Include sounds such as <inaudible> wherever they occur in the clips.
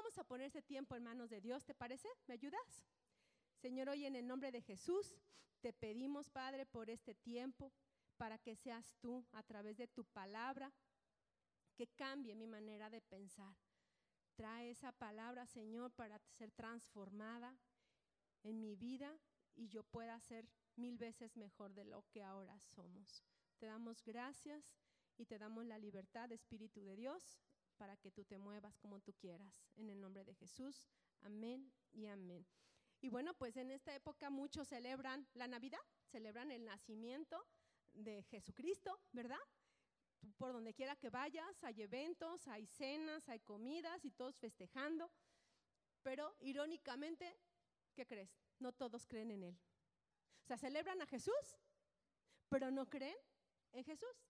vamos a poner ese tiempo en manos de Dios, ¿te parece? ¿Me ayudas? Señor, hoy en el nombre de Jesús te pedimos, Padre, por este tiempo, para que seas tú a través de tu palabra, que cambie mi manera de pensar. Trae esa palabra, Señor, para ser transformada en mi vida y yo pueda ser mil veces mejor de lo que ahora somos. Te damos gracias y te damos la libertad, Espíritu de Dios, para que tú te muevas como tú quieras. En el nombre de Jesús, amén y amén. Y bueno, pues en esta época muchos celebran la Navidad, celebran el nacimiento de Jesucristo, ¿verdad? por donde quiera que vayas, hay eventos, hay cenas, hay comidas y todos festejando. Pero irónicamente, ¿qué crees? No todos creen en Él. O sea, celebran a Jesús, pero no creen en Jesús.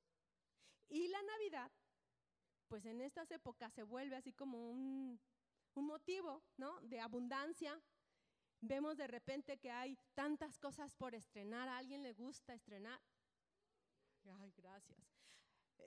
Y la Navidad, pues en estas épocas se vuelve así como un, un motivo, ¿no? De abundancia, Vemos de repente que hay tantas cosas por estrenar, a alguien le gusta estrenar. Ay, gracias.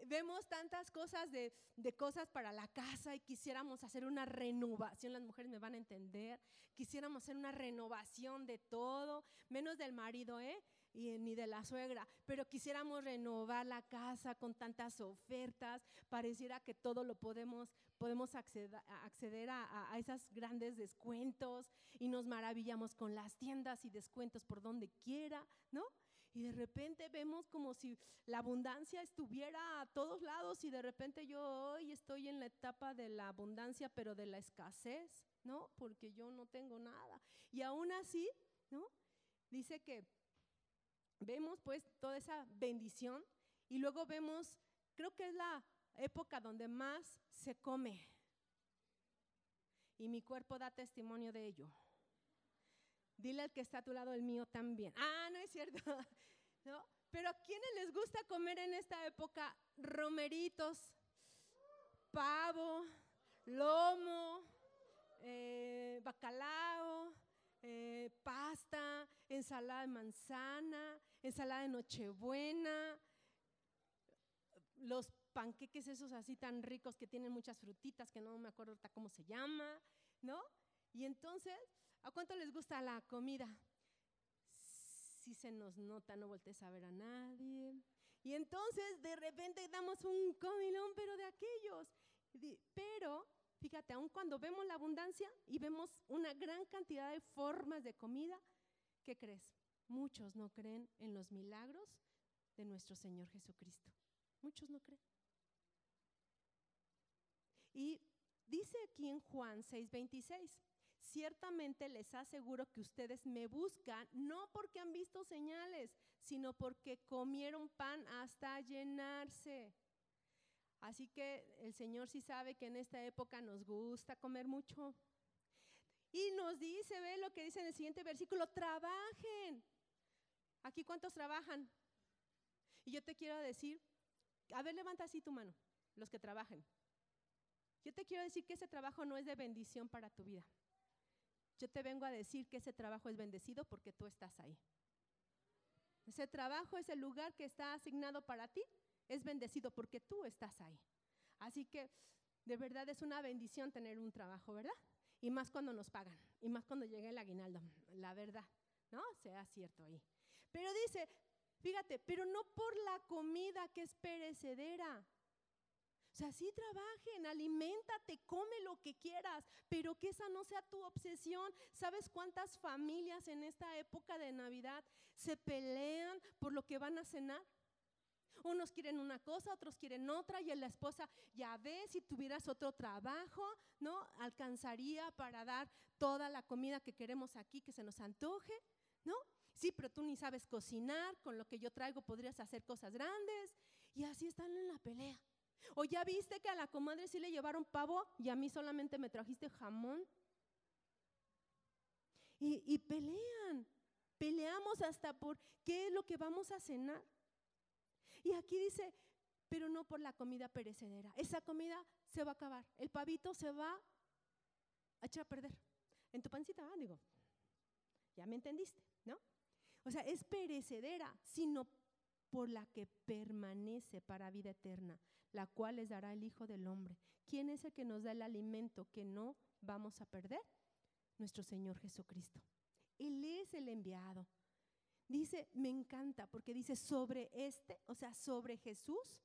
Vemos tantas cosas de, de, cosas para la casa y quisiéramos hacer una renovación, las mujeres me van a entender, quisiéramos hacer una renovación de todo, menos del marido, ¿eh? Y ni de la suegra, pero quisiéramos renovar la casa con tantas ofertas, pareciera que todo lo podemos, podemos acceder, a, a, esos grandes descuentos y nos maravillamos con las tiendas y descuentos por donde quiera, ¿no? Y de repente vemos como si la abundancia estuviera a todos lados y de repente yo hoy estoy en la etapa de la abundancia, pero de la escasez, ¿no? Porque yo no tengo nada. Y aún así, ¿no? Dice que vemos pues toda esa bendición y luego vemos, creo que es la época donde más se come. Y mi cuerpo da testimonio de ello. Dile al que está a tu lado el mío también. Ah, no es cierto. <laughs> ¿No? Pero ¿a quiénes les gusta comer en esta época romeritos, pavo, lomo, eh, bacalao, eh, pasta, ensalada de manzana, ensalada de nochebuena, los panqueques esos así tan ricos que tienen muchas frutitas que no me acuerdo cómo se llama, ¿no? Y entonces, ¿a cuánto les gusta la comida? Si se nos nota, no voltees a ver a nadie. Y entonces de repente damos un comilón, pero de aquellos. Pero, fíjate, aun cuando vemos la abundancia y vemos una gran cantidad de formas de comida, ¿qué crees? Muchos no creen en los milagros de nuestro Señor Jesucristo. Muchos no creen. Y dice aquí en Juan 6:26, ciertamente les aseguro que ustedes me buscan no porque han visto señales, sino porque comieron pan hasta llenarse. Así que el Señor sí sabe que en esta época nos gusta comer mucho. Y nos dice, ve lo que dice en el siguiente versículo, trabajen. Aquí cuántos trabajan. Y yo te quiero decir, a ver, levanta así tu mano, los que trabajen. Yo te quiero decir que ese trabajo no es de bendición para tu vida. Yo te vengo a decir que ese trabajo es bendecido porque tú estás ahí. Ese trabajo, ese lugar que está asignado para ti, es bendecido porque tú estás ahí. Así que de verdad es una bendición tener un trabajo, ¿verdad? Y más cuando nos pagan, y más cuando llega el aguinaldo, la verdad, ¿no? Sea cierto ahí. Pero dice, fíjate, pero no por la comida que es perecedera, o sea, sí trabajen, aliméntate, come lo que quieras, pero que esa no sea tu obsesión. ¿Sabes cuántas familias en esta época de Navidad se pelean por lo que van a cenar? Unos quieren una cosa, otros quieren otra, y la esposa, ya ves, si tuvieras otro trabajo, ¿no? Alcanzaría para dar toda la comida que queremos aquí, que se nos antoje, ¿no? Sí, pero tú ni sabes cocinar, con lo que yo traigo podrías hacer cosas grandes, y así están en la pelea. ¿O ya viste que a la comadre sí le llevaron pavo y a mí solamente me trajiste jamón? Y, y pelean, peleamos hasta por qué es lo que vamos a cenar. Y aquí dice, pero no por la comida perecedera. Esa comida se va a acabar. El pavito se va a echar a perder. En tu pancita, ah, digo, ya me entendiste, ¿no? O sea, es perecedera, sino por la que permanece para vida eterna la cual les dará el Hijo del Hombre. ¿quién es el que nos da el alimento que no vamos a perder? Nuestro Señor Jesucristo. Él es el enviado. Dice, me encanta porque dice sobre este, o sea, sobre Jesús.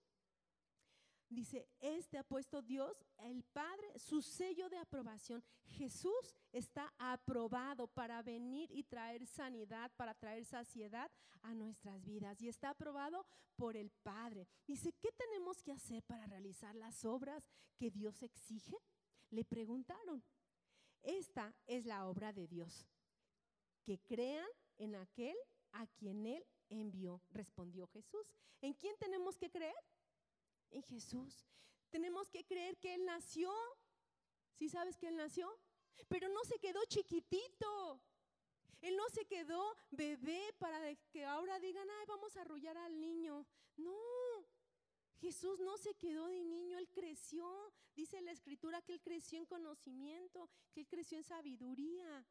Dice, este ha puesto Dios, el Padre, su sello de aprobación. Jesús está aprobado para venir y traer sanidad, para traer saciedad a nuestras vidas. Y está aprobado por el Padre. Dice, ¿qué tenemos que hacer para realizar las obras que Dios exige? Le preguntaron. Esta es la obra de Dios. Que crean en aquel a quien Él envió, respondió Jesús. ¿En quién tenemos que creer? En Jesús. Tenemos que creer que Él nació. ¿Sí sabes que Él nació? Pero no se quedó chiquitito. Él no se quedó bebé para que ahora digan, ay, vamos a arrullar al niño. No, Jesús no se quedó de niño, Él creció. Dice la escritura que Él creció en conocimiento, que Él creció en sabiduría.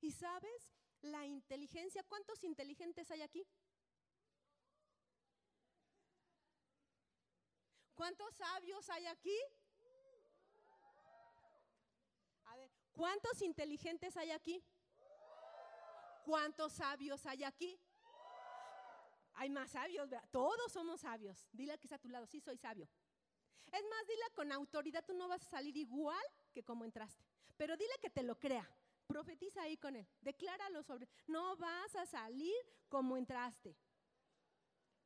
Y sabes, la inteligencia, ¿cuántos inteligentes hay aquí? ¿Cuántos sabios hay aquí? ¿cuántos inteligentes hay aquí? ¿Cuántos sabios hay aquí? Hay más sabios, todos somos sabios. Dile que está a tu lado, sí soy sabio. Es más, dile con autoridad, tú no vas a salir igual que como entraste. Pero dile que te lo crea. Profetiza ahí con él. Decláralo sobre. No vas a salir como entraste.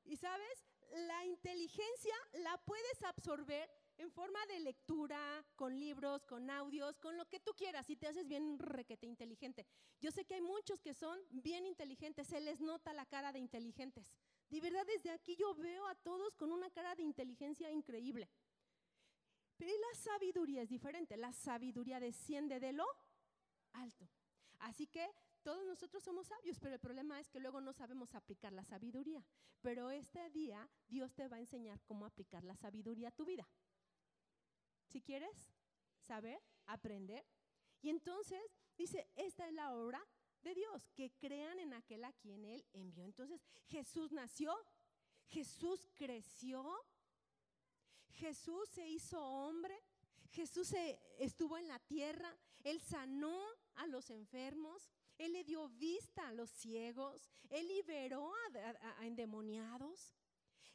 Y sabes, la inteligencia la puedes absorber en forma de lectura, con libros, con audios, con lo que tú quieras, y te haces bien requete inteligente. Yo sé que hay muchos que son bien inteligentes, se les nota la cara de inteligentes. De verdad, desde aquí yo veo a todos con una cara de inteligencia increíble. Pero la sabiduría es diferente, la sabiduría desciende de lo alto. Así que todos nosotros somos sabios, pero el problema es que luego no sabemos aplicar la sabiduría. Pero este día Dios te va a enseñar cómo aplicar la sabiduría a tu vida. Si quieres saber, aprender. Y entonces dice, esta es la obra de Dios, que crean en aquel a quien Él envió. Entonces Jesús nació, Jesús creció, Jesús se hizo hombre, Jesús estuvo en la tierra, Él sanó a los enfermos, él le dio vista a los ciegos, Él liberó a, endemoniados.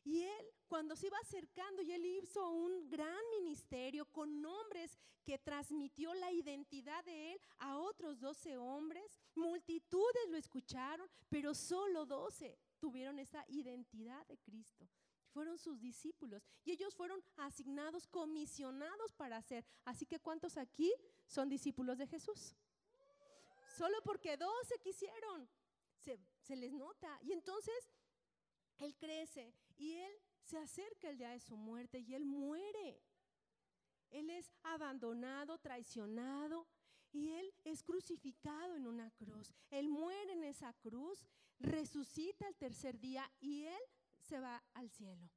Y Él, cuando se iba acercando, y Él hizo un gran ministerio con hombres que transmitió la identidad de Él a otros doce hombres. Multitudes lo escucharon, pero solo doce tuvieron esa identidad de Cristo. Fueron sus discípulos y ellos fueron asignados, comisionados para hacer. Así que ¿cuántos aquí son discípulos de Jesús? Solo porque dos se quisieron. Se, les nota. Y entonces él crece y él se acerca el día de su muerte y él muere. Él es abandonado, traicionado y él es crucificado en una cruz. Él muere en esa cruz, resucita el tercer día y él se va al cielo.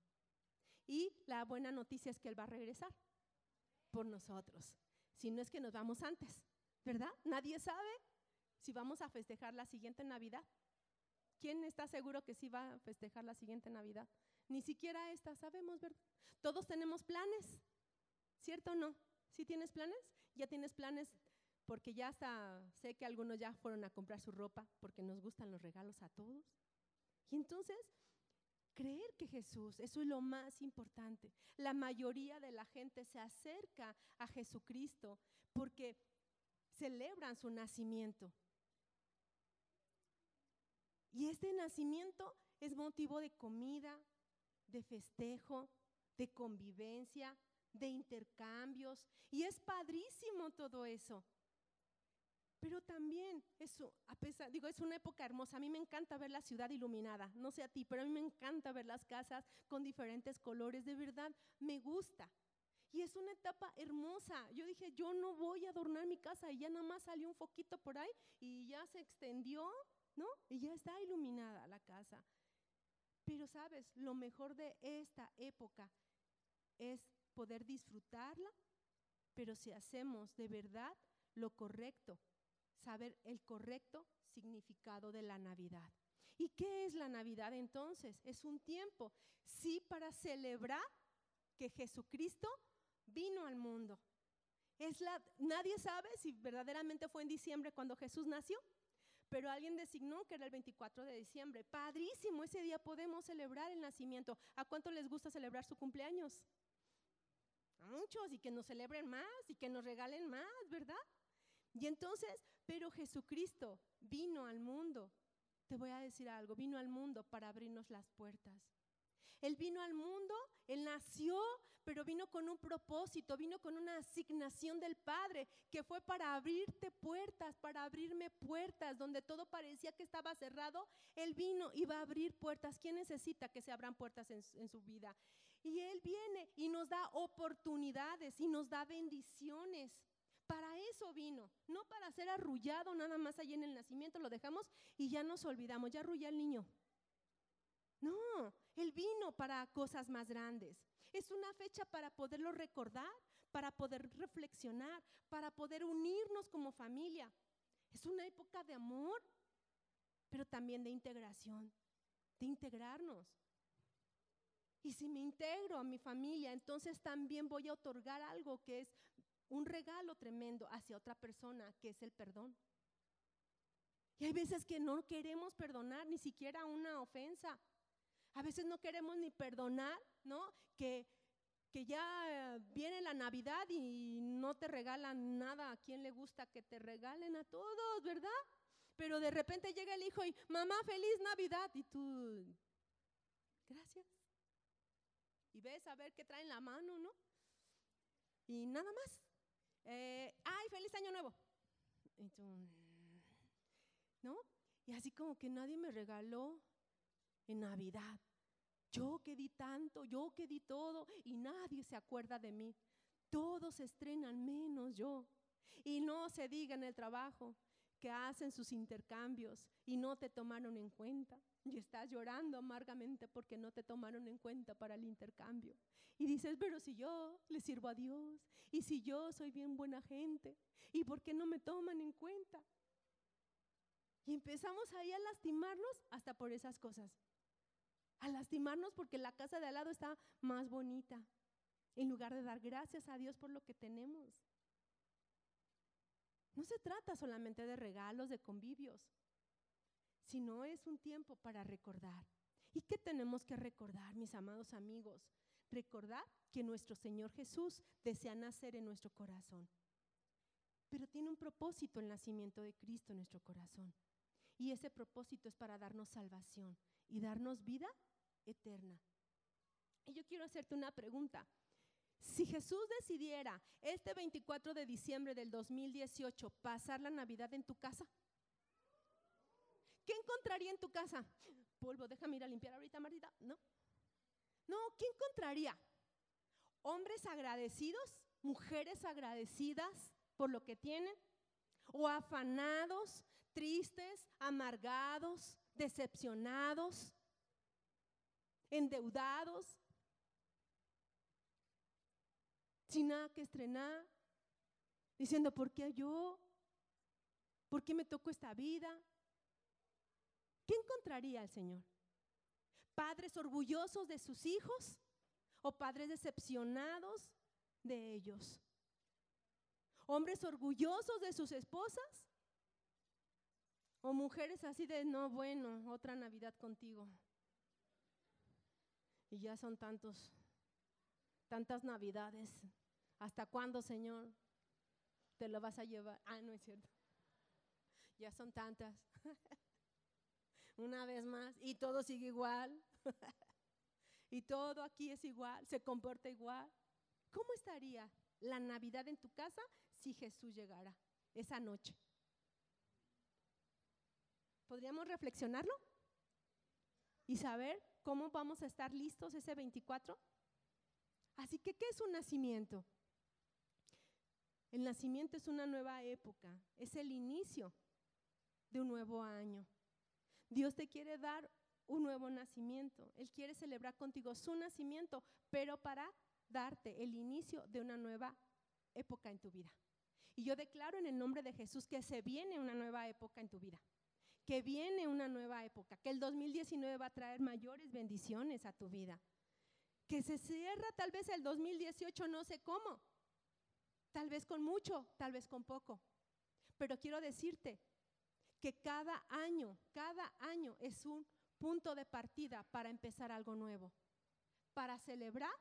Y la buena noticia es que él va a regresar por nosotros. Si no es que nos vamos antes, ¿verdad? Nadie sabe si vamos a festejar la siguiente Navidad. ¿Quién está seguro que sí va a festejar la siguiente Navidad? Ni siquiera esta sabemos, ¿verdad? Todos tenemos planes, ¿cierto o no? ¿Sí tienes planes? ¿Ya tienes planes? Porque ya hasta sé que algunos ya fueron a comprar su ropa porque nos gustan los regalos a todos. Y entonces, creer que Jesús, eso es lo más importante. La mayoría de la gente se acerca a Jesucristo porque celebran su nacimiento. Y este nacimiento es motivo de comida, de festejo, de convivencia, de intercambios. Y es padrísimo todo eso. Pero también, eso, a pesar, digo, es una época hermosa. A mí me encanta ver la ciudad iluminada. No sé a ti, pero a mí me encanta ver las casas con diferentes colores. De verdad, me gusta. Y es una etapa hermosa. Yo dije, yo no voy a adornar mi casa. Y ya nada más salió un foquito por ahí y ya se extendió ¿no? Y ya está iluminada la casa. Pero sabes, lo mejor de esta época es poder disfrutarla, pero si hacemos de verdad lo correcto, saber el correcto significado de la Navidad. ¿Y qué es la Navidad entonces? Es un tiempo, sí, para celebrar que Jesucristo vino al mundo. Es la, nadie sabe si verdaderamente fue en diciembre cuando Jesús nació, pero alguien designó que era el 24 de diciembre. Padrísimo, ese día podemos celebrar el nacimiento. ¿A cuánto les gusta celebrar su cumpleaños? A muchos, y que nos celebren más, y que nos regalen más, ¿verdad? Y entonces, pero Jesucristo vino al mundo. Te voy a decir algo, vino al mundo para abrirnos las puertas. Él vino al mundo, Él nació, pero vino con un propósito, vino con una asignación del Padre, que fue para abrirte puertas, para abrirme puertas, donde todo parecía que estaba cerrado, Él vino y va a abrir puertas. ¿Quién necesita que se abran puertas en, en su vida? Y Él viene y nos da oportunidades y nos da bendiciones. Para eso vino, no para ser arrullado nada más allí en el nacimiento, lo dejamos y ya nos olvidamos, ya arrullé al niño. No, Él vino para cosas más grandes. Es una fecha para poderlo recordar, para poder reflexionar, para poder unirnos como familia. Es una época de amor, pero también de integración, de integrarnos. Y si me integro a mi familia, entonces también voy a otorgar algo que es un regalo tremendo hacia otra persona, que es el perdón. Y hay veces que no queremos perdonar ni siquiera una ofensa. A veces no queremos ni perdonar, ¿no? Que, que ya viene la Navidad y no te regalan nada. ¿A quién le gusta que te regalen? A todos, ¿verdad? Pero de repente llega el hijo y, mamá, feliz Navidad. Y tú, gracias. Y ves a ver qué trae en la mano, ¿no? Y nada más. Eh, ay, feliz año nuevo. Y tú, ¿no? Y así como que nadie me regaló en Navidad. Yo que di tanto, yo que di todo y nadie se acuerda de mí. Todos estrenan menos yo. Y no se diga en el trabajo que hacen sus intercambios y no te tomaron en cuenta. Y estás llorando amargamente porque no te tomaron en cuenta para el intercambio. Y dices, pero si yo le sirvo a Dios y si yo soy bien buena gente, ¿y por qué no me toman en cuenta? Y empezamos ahí a lastimarnos hasta por esas cosas a lastimarnos porque la casa de al lado está más bonita, en lugar de dar gracias a Dios por lo que tenemos. No se trata solamente de regalos, de convivios, sino es un tiempo para recordar. ¿Y qué tenemos que recordar, mis amados amigos? Recordar que nuestro Señor Jesús desea nacer en nuestro corazón. Pero tiene un propósito el nacimiento de Cristo en nuestro corazón. Y ese propósito es para darnos salvación y darnos vida eterna. Y yo quiero hacerte una pregunta. Si Jesús decidiera este 24 de diciembre del 2018 pasar la Navidad en tu casa, ¿qué encontraría en tu casa? Polvo, déjame ir a limpiar ahorita, Marita. No. No, ¿qué encontraría? Hombres agradecidos, mujeres agradecidas por lo que tienen, o afanados, tristes, amargados, decepcionados, endeudados, sin nada que estrenar, diciendo, ¿por qué yo? ¿Por qué me tocó esta vida? ¿Qué encontraría el Señor? ¿Padres orgullosos de sus hijos o padres decepcionados de ellos? ¿Hombres orgullosos de sus esposas? ¿O mujeres así de, no, bueno, otra Navidad contigo? Y ya son tantos, tantas navidades. ¿Hasta cuándo, Señor, te lo vas a llevar? Ah, no es cierto. Ya son tantas. <laughs> Una vez más. Y todo sigue igual. <laughs> y todo aquí es igual, se comporta igual. ¿Cómo estaría la Navidad en tu casa si Jesús llegara esa noche? ¿Podríamos reflexionarlo? Y saber ¿cómo vamos a estar listos ese 24? Así que, ¿qué es un nacimiento? El nacimiento es una nueva época, es el inicio de un nuevo año. Dios te quiere dar un nuevo nacimiento. Él quiere celebrar contigo su nacimiento, pero para darte el inicio de una nueva época en tu vida. Y yo declaro en el nombre de Jesús que se viene una nueva época en tu vida que viene una nueva época, que el 2019 va a traer mayores bendiciones a tu vida, que se cierra tal vez el 2018, no sé cómo. Tal vez con mucho, tal vez con poco. Pero quiero decirte que cada año, cada año es un punto de partida para empezar algo nuevo, para celebrar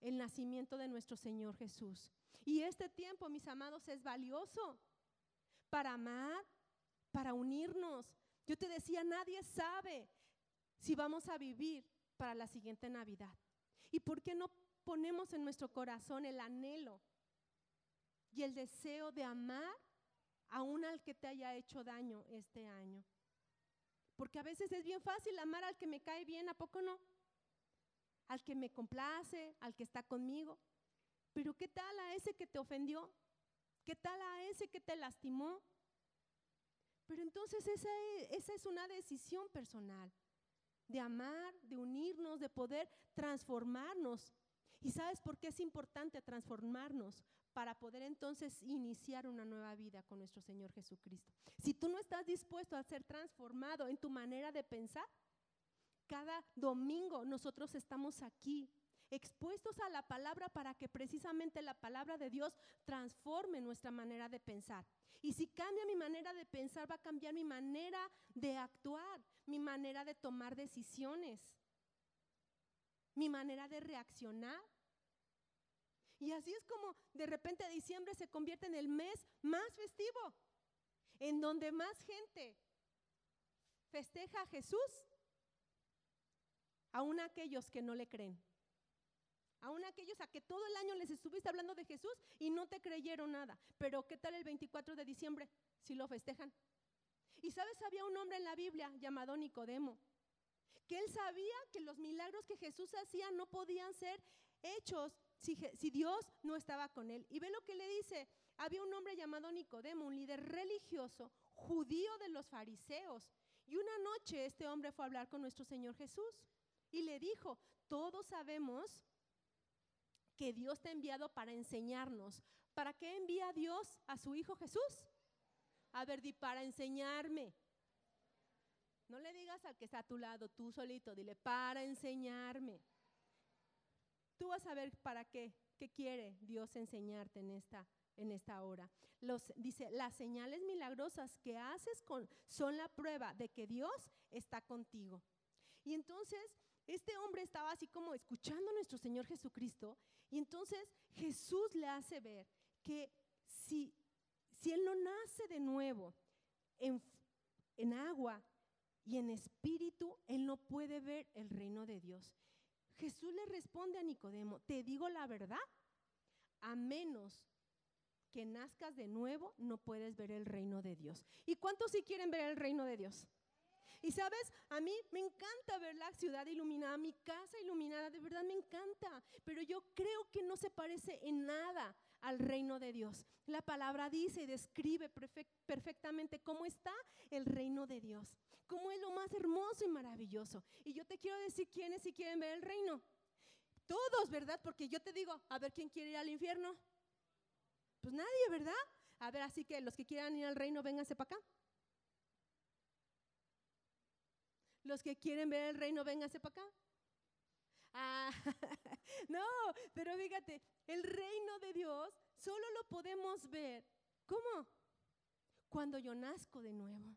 el nacimiento de nuestro Señor Jesús. Y este tiempo, mis amados, es valioso para amar, para unirnos. Yo te decía, nadie sabe si vamos a vivir para la siguiente Navidad. ¿Y por qué no ponemos en nuestro corazón el anhelo y el deseo de amar aún al que te haya hecho daño este año? Porque a veces es bien fácil amar al que me cae bien, ¿a poco no? Al que me complace, al que está conmigo. Pero ¿qué tal a ese que te ofendió? ¿Qué tal a ese que te lastimó? Pero entonces esa es, esa es una decisión personal de amar, de unirnos, de poder transformarnos. ¿Y sabes por qué es importante transformarnos? Para poder entonces iniciar una nueva vida con nuestro Señor Jesucristo. Si tú no estás dispuesto a ser transformado en tu manera de pensar, cada domingo nosotros estamos aquí expuestos a la palabra para que precisamente la palabra de Dios transforme nuestra manera de pensar. Y si cambia mi manera de pensar, va a cambiar mi manera de actuar, mi manera de tomar decisiones, mi manera de reaccionar. Y así es como de repente diciembre se convierte en el mes más festivo, en donde más gente festeja a Jesús, aún aquellos que no le creen. Aún aquellos a que todo el año les estuviste hablando de Jesús y no te creyeron nada. Pero ¿qué tal el 24 de diciembre si lo festejan? Y sabes, había un hombre en la Biblia llamado Nicodemo, que él sabía que los milagros que Jesús hacía no podían ser hechos si, Dios no estaba con él. Y ve lo que le dice. Había un hombre llamado Nicodemo, un líder religioso, judío de los fariseos. Y una noche este hombre fue a hablar con nuestro Señor Jesús y le dijo, todos sabemos que Dios te ha enviado para enseñarnos. ¿Para qué envía Dios a su Hijo Jesús? A ver, di, para enseñarme. No le digas al que está a tu lado, tú solito, dile, para enseñarme. Tú vas a ver para qué, qué quiere Dios enseñarte en esta, en esta hora. Los, dice, las señales milagrosas que haces con, son la prueba de que Dios está contigo. Y entonces este hombre estaba así como escuchando a nuestro Señor Jesucristo y entonces Jesús le hace ver que si, si él no nace de nuevo en, en agua y en espíritu, él no puede ver el reino de Dios. Jesús le responde a Nicodemo, te digo la verdad, a menos que nazcas de nuevo, no puedes ver el reino de Dios. ¿Y cuántos sí quieren ver el reino de Dios? Y sabes, a mí me encanta ver la ciudad iluminada, mi casa iluminada, de verdad me encanta, pero yo creo que no se parece en nada al reino de Dios. La palabra dice y describe perfectamente cómo está el reino de Dios, cómo es lo más hermoso y maravilloso. Y yo te quiero decir quiénes si quieren ver el reino. Todos, ¿verdad? Porque yo te digo, a ver quién quiere ir al infierno. Pues nadie, ¿verdad? A ver, así que los que quieran ir al reino, vénganse para acá. Los que quieren ver el reino, vénganse para acá. Ah, <laughs> no, pero fíjate, el reino de Dios solo lo podemos ver. ¿Cómo? Cuando yo nazco de nuevo.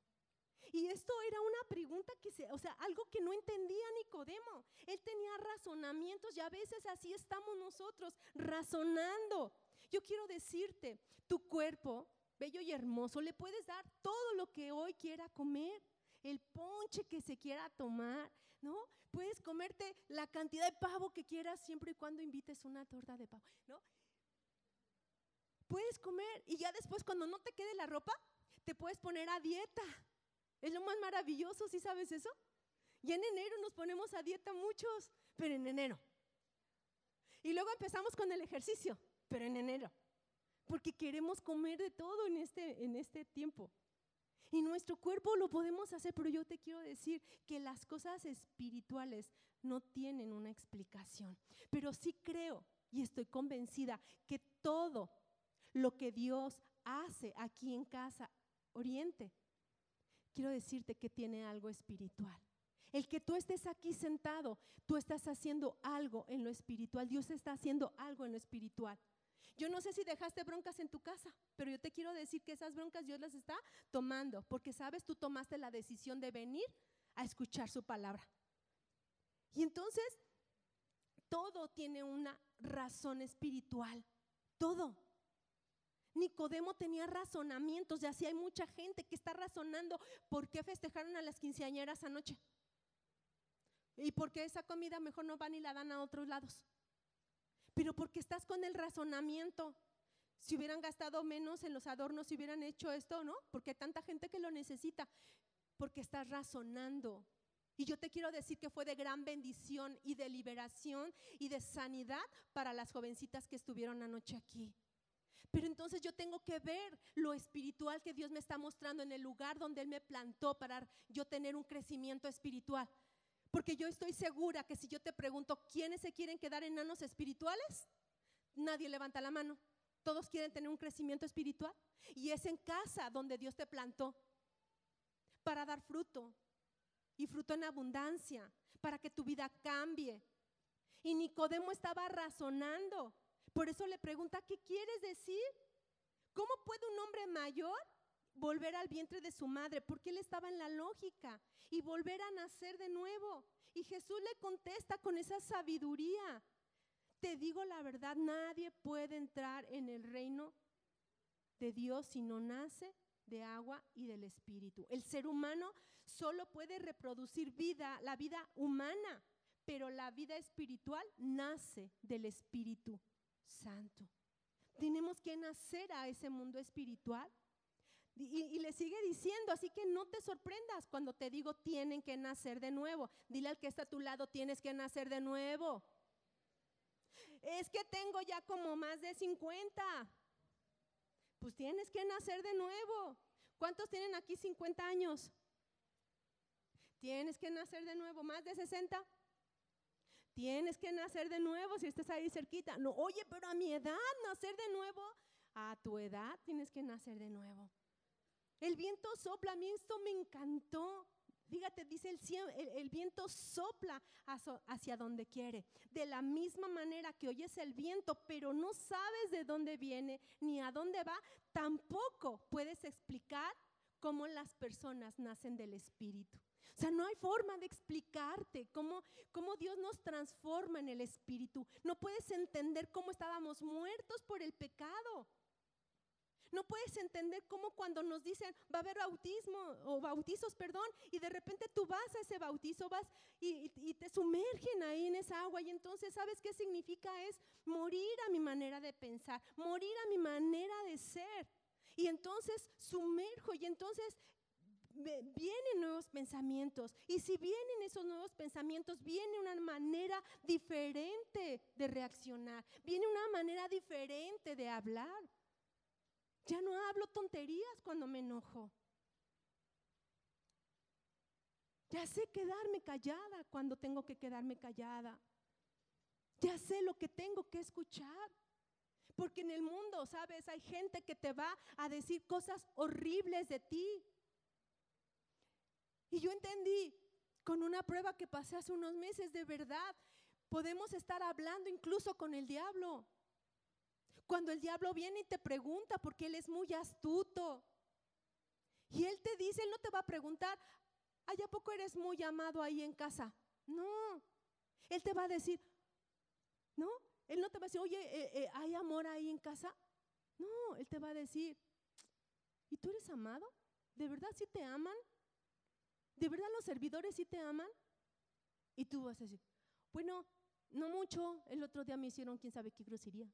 Y esto era una pregunta que se, o sea, algo que no entendía Nicodemo. Él tenía razonamientos y a veces así estamos nosotros, razonando. Yo quiero decirte, tu cuerpo, bello y hermoso, le puedes dar todo lo que hoy quiera comer el ponche que se quiera tomar, ¿no? Puedes comerte la cantidad de pavo que quieras siempre y cuando invites una torta de pavo, ¿no? Puedes comer y ya después cuando no te quede la ropa, te puedes poner a dieta. Es lo más maravilloso, ¿sí sabes eso? Y en enero nos ponemos a dieta muchos, pero en enero. Y luego empezamos con el ejercicio, pero en enero. Porque queremos comer de todo en este, en este tiempo. Y nuestro cuerpo lo podemos hacer, pero yo te quiero decir que las cosas espirituales no tienen una explicación. Pero sí creo y estoy convencida que todo lo que Dios hace aquí en casa, Oriente, quiero decirte que tiene algo espiritual. El que tú estés aquí sentado, tú estás haciendo algo en lo espiritual. Dios está haciendo algo en lo espiritual. Yo no sé si dejaste broncas en tu casa, pero yo te quiero decir que esas broncas Dios las está tomando, porque sabes, tú tomaste la decisión de venir a escuchar su palabra. Y entonces, todo tiene una razón espiritual, todo. Nicodemo tenía razonamientos y así hay mucha gente que está razonando por qué festejaron a las quinceañeras anoche. Y por qué esa comida mejor no van y la dan a otros lados. Pero porque estás con el razonamiento. Si hubieran gastado menos en los adornos, si hubieran hecho esto, ¿no? Porque hay tanta gente que lo necesita. Porque estás razonando. Y yo te quiero decir que fue de gran bendición y de liberación y de sanidad para las jovencitas que estuvieron anoche aquí. Pero entonces yo tengo que ver lo espiritual que Dios me está mostrando en el lugar donde Él me plantó para yo tener un crecimiento espiritual. Porque yo estoy segura que si yo te pregunto, ¿quiénes se quieren quedar enanos espirituales? Nadie levanta la mano. Todos quieren tener un crecimiento espiritual. Y es en casa donde Dios te plantó para dar fruto. Y fruto en abundancia, para que tu vida cambie. Y Nicodemo estaba razonando. Por eso le pregunta, ¿qué quieres decir? ¿Cómo puede un hombre mayor volver al vientre de su madre, porque él estaba en la lógica, y volver a nacer de nuevo. Y Jesús le contesta con esa sabiduría. Te digo la verdad, nadie puede entrar en el reino de Dios si no nace de agua y del espíritu. El ser humano solo puede reproducir vida, la vida humana, pero la vida espiritual nace del Espíritu Santo. Tenemos que nacer a ese mundo espiritual y, le sigue diciendo, así que no te sorprendas cuando te digo tienen que nacer de nuevo. Dile al que está a tu lado, tienes que nacer de nuevo. Es que tengo ya como más de 50. Pues tienes que nacer de nuevo. ¿Cuántos tienen aquí 50 años? Tienes que nacer de nuevo. ¿Más de 60? Tienes que nacer de nuevo si estás ahí cerquita. No, oye, pero a mi edad nacer de nuevo. A tu edad tienes que nacer de nuevo. El viento sopla, a mí esto me encantó. Fíjate, dice el, el, viento sopla hacia donde quiere. De la misma manera que oyes el viento, pero no sabes de dónde viene ni a dónde va, tampoco puedes explicar cómo las personas nacen del Espíritu. O sea, no hay forma de explicarte cómo, cómo Dios nos transforma en el Espíritu. No puedes entender cómo estábamos muertos por el pecado. No puedes entender cómo cuando nos dicen va a haber bautismo o bautizos, perdón, y de repente tú vas a ese bautizo, vas y, te sumergen ahí en esa agua y entonces sabes qué significa es morir a mi manera de pensar, morir a mi manera de ser. Y entonces sumerjo y entonces vienen nuevos pensamientos. Y si vienen esos nuevos pensamientos, viene una manera diferente de reaccionar, viene una manera diferente de hablar. Ya no hablo tonterías cuando me enojo. Ya sé quedarme callada cuando tengo que quedarme callada. Ya sé lo que tengo que escuchar. Porque en el mundo, sabes, hay gente que te va a decir cosas horribles de ti. Y yo entendí con una prueba que pasé hace unos meses, de verdad, podemos estar hablando incluso con el diablo. Cuando el diablo viene y te pregunta, porque él es muy astuto. Y él te dice, él no te va a preguntar, ¿ay, a poco eres muy amado ahí en casa? No, él te va a decir, no, él no te va a decir, oye, eh, eh, ¿hay amor ahí en casa? No, él te va a decir, ¿y tú eres amado? ¿De verdad sí te aman? ¿De verdad los servidores sí te aman? Y tú vas a decir, bueno, no mucho, el otro día me hicieron quién sabe qué grosería.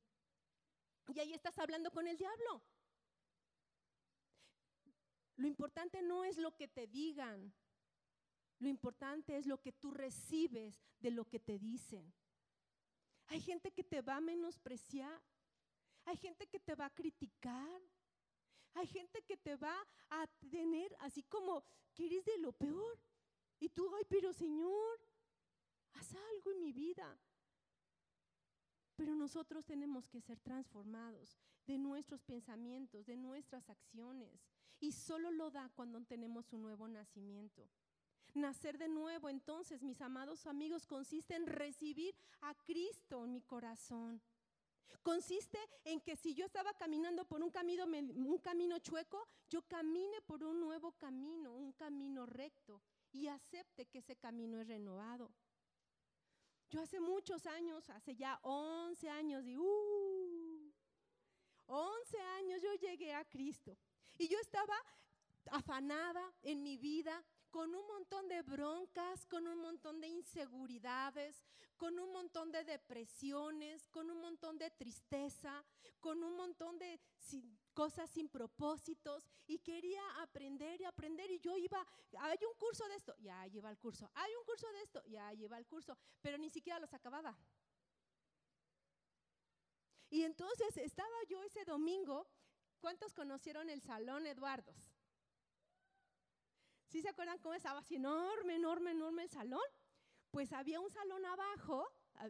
Y ahí estás hablando con el diablo. Lo importante no es lo que te digan, lo importante es lo que tú recibes de lo que te dicen. Hay gente que te va a menospreciar, hay gente que te va a criticar, hay gente que te va a tener así como que eres de lo peor. Y tú, ay, pero Señor, haz algo en mi vida. Nosotros tenemos que ser transformados de nuestros pensamientos, de nuestras acciones. Y solo lo da cuando tenemos un nuevo nacimiento. Nacer de nuevo, entonces, mis amados amigos, consiste en recibir a Cristo en mi corazón. Consiste en que si yo estaba caminando por un camino, un camino chueco, yo camine por un nuevo camino, un camino recto, y acepte que ese camino es renovado. Yo hace muchos años, hace ya 11 años, y uh, 11 años yo llegué a Cristo. Y yo estaba afanada en mi vida, con un montón de broncas, con un montón de inseguridades, con un montón de depresiones, con un montón de tristeza, con un montón de cosas sin propósitos y quería aprender y aprender y yo iba, hay un curso de esto, ya lleva el curso, hay un curso de esto, ya lleva el curso, pero ni siquiera los acababa. Y entonces estaba yo ese domingo, ¿cuántos conocieron el Salón Eduardos? ¿Sí se acuerdan cómo estaba así enorme, enorme, enorme el salón? Pues había un salón abajo,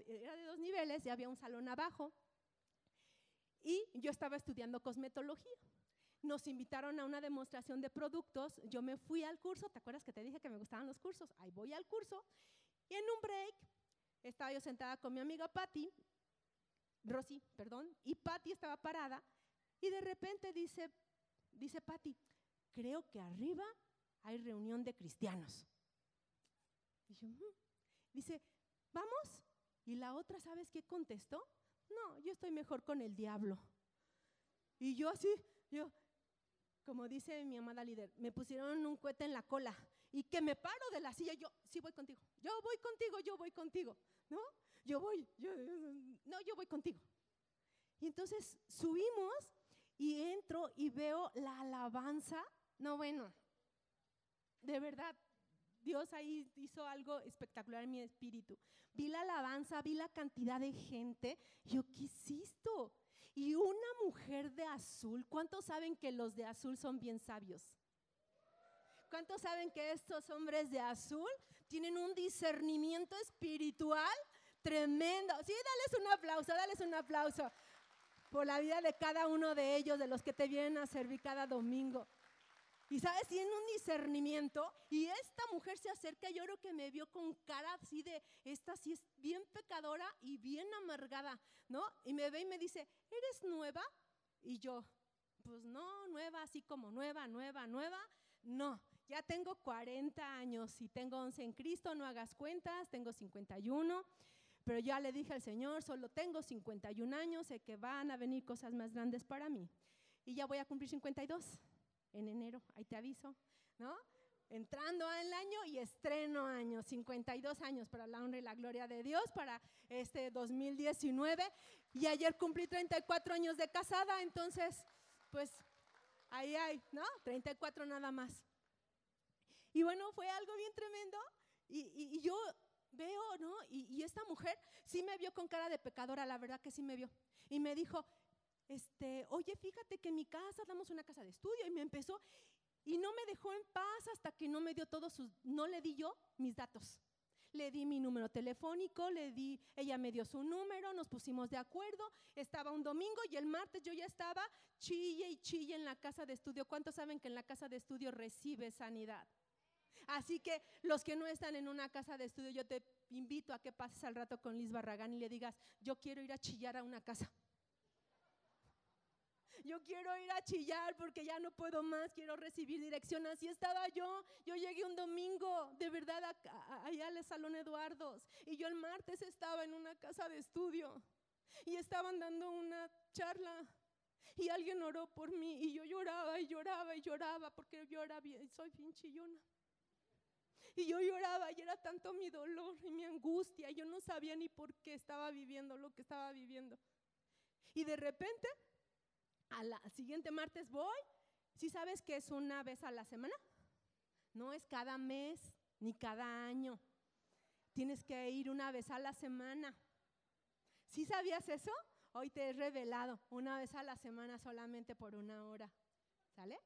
era de dos niveles y había un salón abajo. Y yo estaba estudiando cosmetología. Nos invitaron a una demostración de productos. Yo me fui al curso. ¿Te acuerdas que te dije que me gustaban los cursos? Ahí voy al curso. Y en un break estaba yo sentada con mi amiga Patty, Rosy, perdón, y Patty estaba parada. Y de repente dice, dice Patty, creo que arriba hay reunión de cristianos. Mm". dice, ¿vamos? Y la otra, ¿sabes qué contestó? No, yo estoy mejor con el diablo. Y yo así, yo, como dice mi amada líder, me pusieron un cohete en la cola y que me paro de la silla, yo, sí voy contigo, yo voy contigo, yo voy contigo, ¿no? Yo voy, yo, no, yo voy contigo. Y entonces subimos y entro y veo la alabanza, no bueno, de verdad, Dios ahí hizo algo espectacular en mi espíritu. Vi la alabanza, vi la cantidad de gente. Yo, ¿qué hiciste? Y una mujer de azul. ¿Cuántos saben que los de azul son bien sabios? ¿Cuántos saben que estos hombres de azul tienen un discernimiento espiritual tremendo? Sí, dales un aplauso, dales un aplauso por la vida de cada uno de ellos, de los que te vienen a servir cada domingo. Y sabes, tiene un discernimiento. Y esta mujer se acerca, yo creo que me vio con cara así de, esta sí es bien pecadora y bien amargada, ¿no? Y me ve y me dice, ¿eres nueva? Y yo, pues no, nueva, así como nueva, nueva, nueva. No, ya tengo 40 años y tengo 11 en Cristo, no hagas cuentas, tengo 51. Pero ya le dije al Señor, solo tengo 51 años, sé que van a venir cosas más grandes para mí. Y ya voy a cumplir 52 en enero, ahí te aviso, ¿no? Entrando al año y estreno año, 52 años para la honra y la gloria de Dios, para este 2019. Y ayer cumplí 34 años de casada, entonces, pues ahí hay, ¿no? 34 nada más. Y bueno, fue algo bien tremendo. Y, yo veo, ¿no? Y, y, esta mujer sí me vio con cara de pecadora, la verdad que sí me vio. Y me dijo, este, oye, fíjate que en mi casa damos una casa de estudio y me empezó y no me dejó en paz hasta que no me dio todos sus, no le di yo mis datos. Le di mi número telefónico, le di, ella me dio su número, nos pusimos de acuerdo, estaba un domingo y el martes yo ya estaba chille y chille en la casa de estudio. ¿Cuántos saben que en la casa de estudio recibe sanidad? Así que los que no están en una casa de estudio, yo te invito a que pases al rato con Liz Barragán y le digas, yo quiero ir a chillar a una casa yo quiero ir a chillar porque ya no puedo más, quiero recibir dirección. Así estaba yo. Yo llegué un domingo, de verdad, allá al Salón Eduardos. Y yo el martes estaba en una casa de estudio y estaban dando una charla. Y alguien oró por mí y yo lloraba y lloraba y lloraba porque yo era bien, soy bien chillona. Y yo lloraba y era tanto mi dolor y mi angustia. Yo no sabía ni por qué estaba viviendo lo que estaba viviendo. Y de repente al siguiente martes voy. ¿Sí sabes que es una vez a la semana? No es cada mes ni cada año. Tienes que ir una vez a la semana. ¿Sí sabías eso? Hoy te he revelado una vez a la semana solamente por una hora. ¿Sale?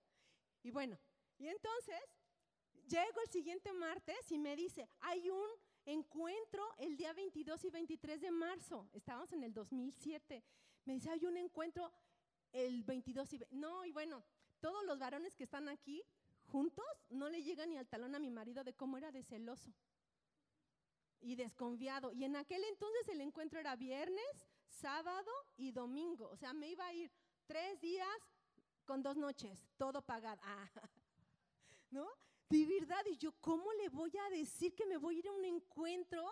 Y bueno, y entonces llego el siguiente martes y me dice, hay un encuentro el día 22 y 23 de marzo. Estábamos en el 2007. Me dice, hay un encuentro el 22 y... No, y bueno, todos los varones que están aquí juntos no le llega ni al talón a mi marido de cómo era de celoso y desconfiado. Y en aquel entonces el encuentro era viernes, sábado y domingo. O sea, me iba a ir tres días con dos noches, todo pagado. Ah, <laughs> ¿No? De verdad, y yo, ¿cómo le voy a decir que me voy a ir a un encuentro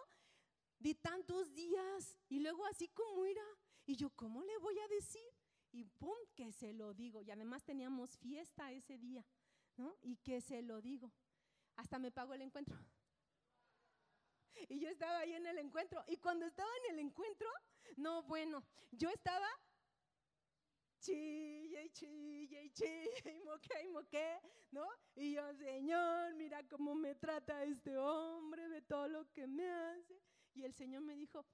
de tantos días? Y luego así como era. Y yo, ¿cómo le voy a decir? Y pum, que se lo digo. Y además teníamos fiesta ese día, ¿no? Y que se lo digo. Hasta me pagó el encuentro. <laughs> Y yo estaba ahí en el encuentro. Y cuando estaba en el encuentro, no, bueno, yo estaba chille y chille y chille y moqué y moqué, ¿no? Y yo, Señor, mira cómo me trata este hombre, ve todo lo que me hace. Y el Señor me dijo,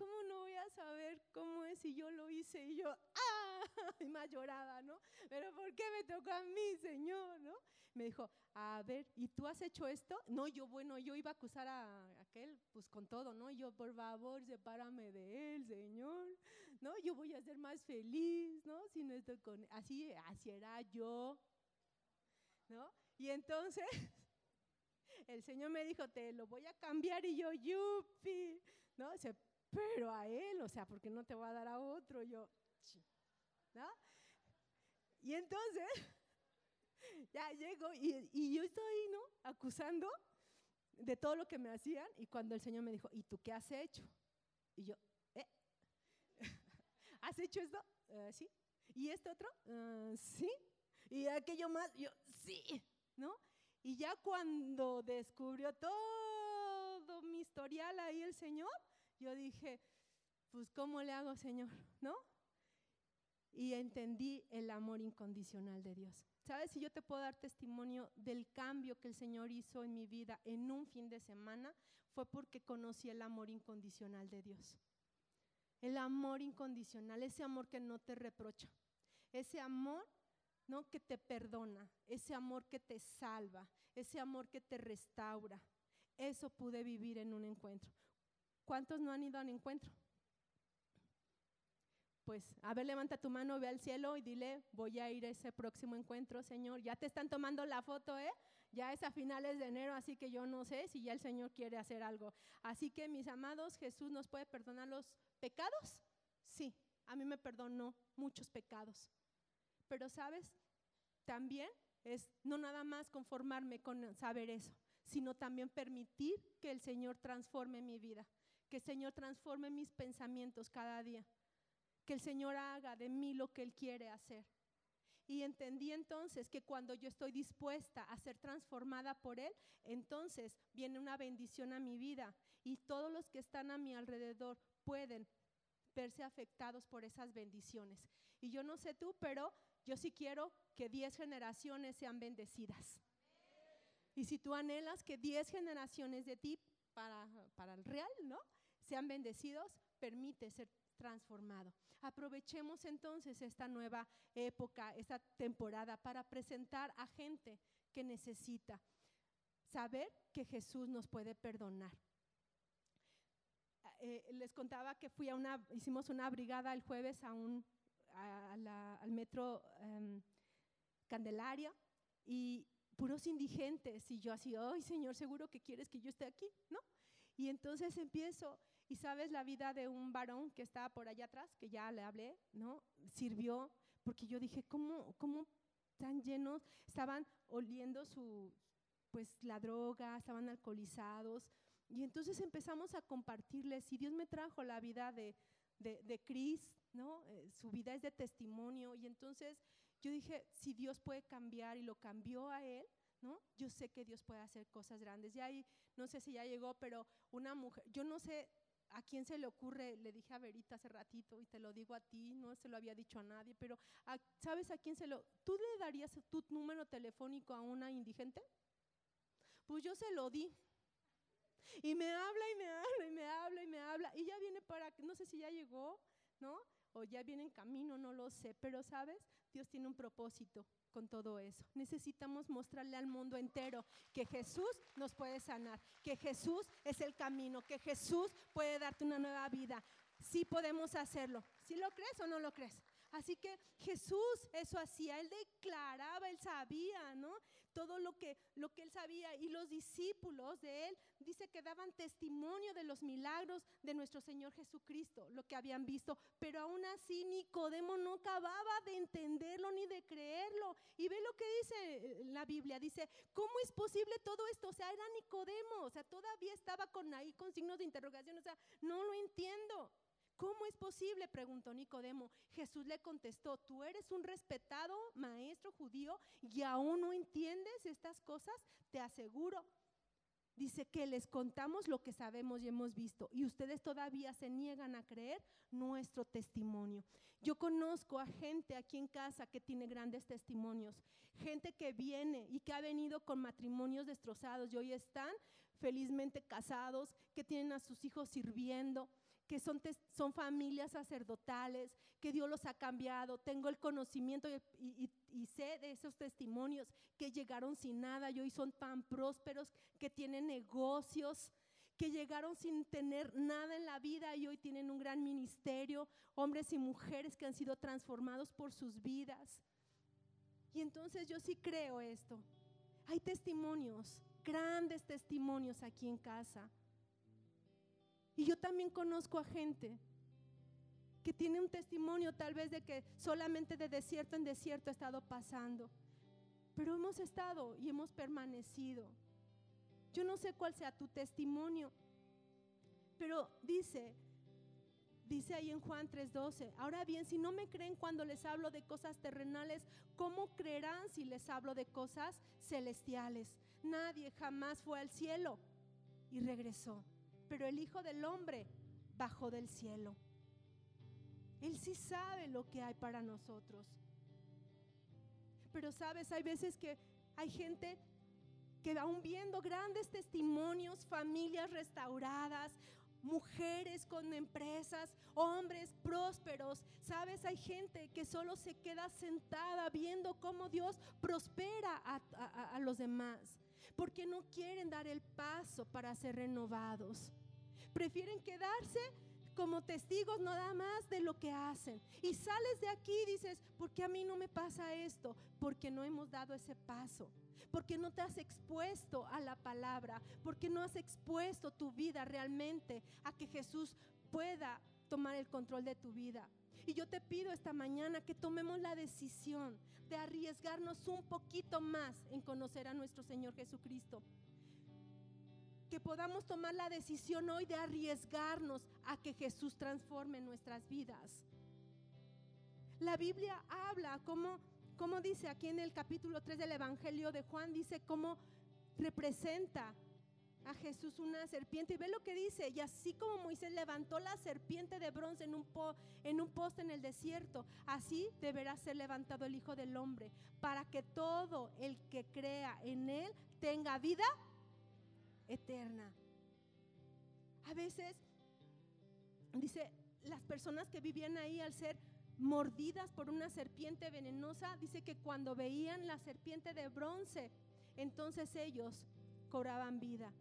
¿cómo no voy a saber cómo es si yo lo hice? Y yo, ¡ah! <laughs> Y más lloraba, ¿no? Pero ¿por qué me tocó a mí, Señor, no? Me dijo, a ver, ¿y tú has hecho esto? No, yo, bueno, yo iba a acusar a aquel, pues con todo, ¿no? Yo, por favor, sepárame de él, Señor, ¿no? Yo voy a ser más feliz, ¿no? Si no estoy con, así, así era yo, ¿no? Y entonces, <laughs> el Señor me dijo, te lo voy a cambiar y yo, yupi, ¿no? Se pero a él, o sea, porque no te voy a dar a otro, yo, ¿no? Y entonces, <laughs> ya llego y, y, yo estoy, ¿no? Acusando de todo lo que me hacían y cuando el Señor me dijo, ¿y tú qué has hecho? Y yo, ¿eh? <laughs> ¿Has hecho esto? Uh, sí. ¿Y esto otro? Uh, sí. Y aquello más, yo, sí, ¿no? Y ya cuando descubrió todo mi historial ahí el Señor, yo dije, pues ¿cómo le hago, Señor? ¿No? Y entendí el amor incondicional de Dios. ¿Sabes? Si yo te puedo dar testimonio del cambio que el Señor hizo en mi vida en un fin de semana, fue porque conocí el amor incondicional de Dios. El amor incondicional, ese amor que no te reprocha, ese amor ¿no? que te perdona, ese amor que te salva, ese amor que te restaura. Eso pude vivir en un encuentro. ¿Cuántos no han ido a un encuentro? Pues, a ver, levanta tu mano, ve al cielo y dile, voy a ir a ese próximo encuentro, Señor. Ya te están tomando la foto, ¿eh? Ya es a finales de enero, así que yo no sé si ya el Señor quiere hacer algo. Así que, mis amados, Jesús nos puede perdonar los pecados. Sí, a mí me perdonó muchos pecados. Pero, ¿sabes? También es no nada más conformarme con saber eso, sino también permitir que el Señor transforme mi vida que el Señor transforme mis pensamientos cada día, que el Señor haga de mí lo que Él quiere hacer. Y entendí entonces que cuando yo estoy dispuesta a ser transformada por Él, entonces viene una bendición a mi vida y todos los que están a mi alrededor pueden verse afectados por esas bendiciones. Y yo no sé tú, pero yo sí quiero que diez generaciones sean bendecidas. Y si tú anhelas que diez generaciones de ti para, para el real, ¿no? Sean bendecidos, permite ser transformado. Aprovechemos entonces esta nueva época, esta temporada para presentar a gente que necesita saber que Jesús nos puede perdonar. Eh, les contaba que fui a una, hicimos una brigada el jueves a un, al metro em, Candelaria y puros indigentes y yo así, ay Señor, seguro que quieres que yo esté aquí, ¿no? Y entonces empiezo y sabes la vida de un varón que estaba por allá atrás, que ya le hablé, ¿no? Sirvió, porque yo dije, ¿cómo, cómo tan llenos? Estaban oliendo su, pues la droga, estaban alcoholizados. Y entonces empezamos a compartirles, y Dios me trajo la vida de, de, de Cris, ¿no? Eh, su vida es de testimonio. Y entonces yo dije, si Dios puede cambiar y lo cambió a él, ¿no? Yo sé que Dios puede hacer cosas grandes. Y ahí, no sé si ya llegó, pero una mujer, yo no sé ¿A quién se le ocurre? Le dije a Verita hace ratito y te lo digo a ti, no se lo había dicho a nadie, pero ¿sabes a quién se lo... ¿Tú le darías tu número telefónico a una indigente? Pues yo se lo di. Y me habla y me habla y me habla y me habla. Y ya viene para, no sé si ya llegó, ¿no? O ya viene en camino, no lo sé. Pero, ¿sabes? Dios tiene un propósito con todo eso. Necesitamos mostrarle al mundo entero que Jesús nos puede sanar, que Jesús es el camino, que Jesús puede darte una nueva vida. Sí podemos hacerlo. ¿Sí lo crees o no lo crees? Así que Jesús eso hacía, él declaraba, él sabía, ¿no? Todo lo que, lo que él sabía. Y los discípulos de él, dice que daban testimonio de los milagros de nuestro Señor Jesucristo, lo que habían visto. Pero aún así Nicodemo no acababa de entenderlo ni de creerlo. Y ve lo que dice la Biblia, dice, ¿cómo es posible todo esto? O sea, era Nicodemo, o sea, todavía estaba con ahí con signos de interrogación, o sea, no lo entiendo. ¿Cómo es posible? preguntó Nicodemo. Jesús le contestó, tú eres un respetado maestro judío y aún no entiendes estas cosas, te aseguro. Dice que les contamos lo que sabemos y hemos visto y ustedes todavía se niegan a creer nuestro testimonio. Yo conozco a gente aquí en casa que tiene grandes testimonios, gente que viene y que ha venido con matrimonios destrozados y hoy están felizmente casados, que tienen a sus hijos sirviendo, que son, son familias sacerdotales, que Dios los ha cambiado. Tengo el conocimiento y, y, sé de esos testimonios que llegaron sin nada y hoy son tan prósperos, que tienen negocios, que llegaron sin tener nada en la vida y hoy tienen un gran ministerio, hombres y mujeres que han sido transformados por sus vidas. Y entonces yo sí creo esto. Hay testimonios, grandes testimonios aquí en casa y yo también conozco a gente que tiene un testimonio tal vez de que solamente de desierto en desierto ha estado pasando. Pero hemos estado y hemos permanecido. Yo no sé cuál sea tu testimonio, pero dice, dice ahí en Juan 3:12, ahora bien, si no me creen cuando les hablo de cosas terrenales, ¿cómo creerán si les hablo de cosas celestiales? Nadie jamás fue al cielo y regresó pero el Hijo del Hombre bajó del cielo. Él sí sabe lo que hay para nosotros. Pero sabes, hay veces que hay gente que aún viendo grandes testimonios, familias restauradas, mujeres con empresas, hombres prósperos. Sabes, hay gente que solo se queda sentada viendo cómo Dios prospera a, a los demás, porque no quieren dar el paso para ser renovados prefieren quedarse como testigos nada más de lo que hacen. Y sales de aquí y dices, ¿por qué a mí no me pasa esto? Porque no hemos dado ese paso. Porque no te has expuesto a la palabra. Porque no has expuesto tu vida realmente a que Jesús pueda tomar el control de tu vida. Y yo te pido esta mañana que tomemos la decisión de arriesgarnos un poquito más en conocer a nuestro Señor Jesucristo que podamos tomar la decisión hoy de arriesgarnos a que Jesús transforme nuestras vidas. La Biblia habla como, dice aquí en el capítulo 3 del Evangelio de Juan, dice cómo representa a Jesús una serpiente. Y ve lo que dice, y así como Moisés levantó la serpiente de bronce en un, po, en un poste en el desierto, así deberá ser levantado el Hijo del Hombre, para que todo el que crea en él tenga vida eterna. A veces, dice, las personas que vivían ahí al ser mordidas por una serpiente venenosa, dice que cuando veían la serpiente de bronce, entonces ellos cobraban vida.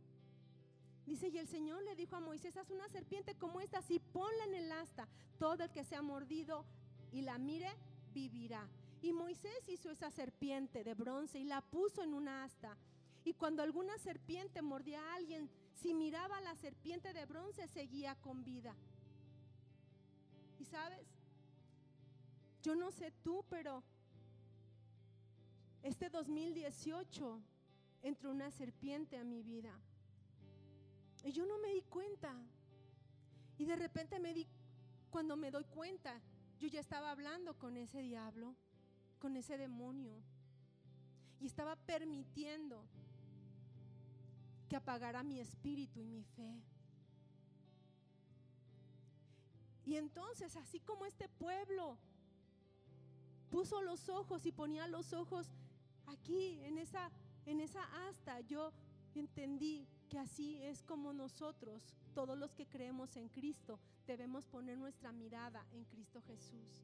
Dice, y el Señor le dijo a Moisés, haz una serpiente como esta, así ponla en el asta. Todo el que sea mordido y la mire, vivirá. Y Moisés hizo esa serpiente de bronce y la puso en una asta. Y cuando alguna serpiente mordía a alguien, si miraba a la serpiente de bronce, seguía con vida. Y sabes, yo no sé tú, pero este 2018 entró una serpiente a mi vida. Y yo no me di cuenta. Y de repente me di, cuando me doy cuenta, yo ya estaba hablando con ese diablo, con ese demonio. Y estaba permitiendo que apagara mi espíritu y mi fe. Y entonces, así como este pueblo puso los ojos y ponía los ojos aquí en esa en esa asta, yo entendí que así es como nosotros, todos los que creemos en Cristo, debemos poner nuestra mirada en Cristo Jesús.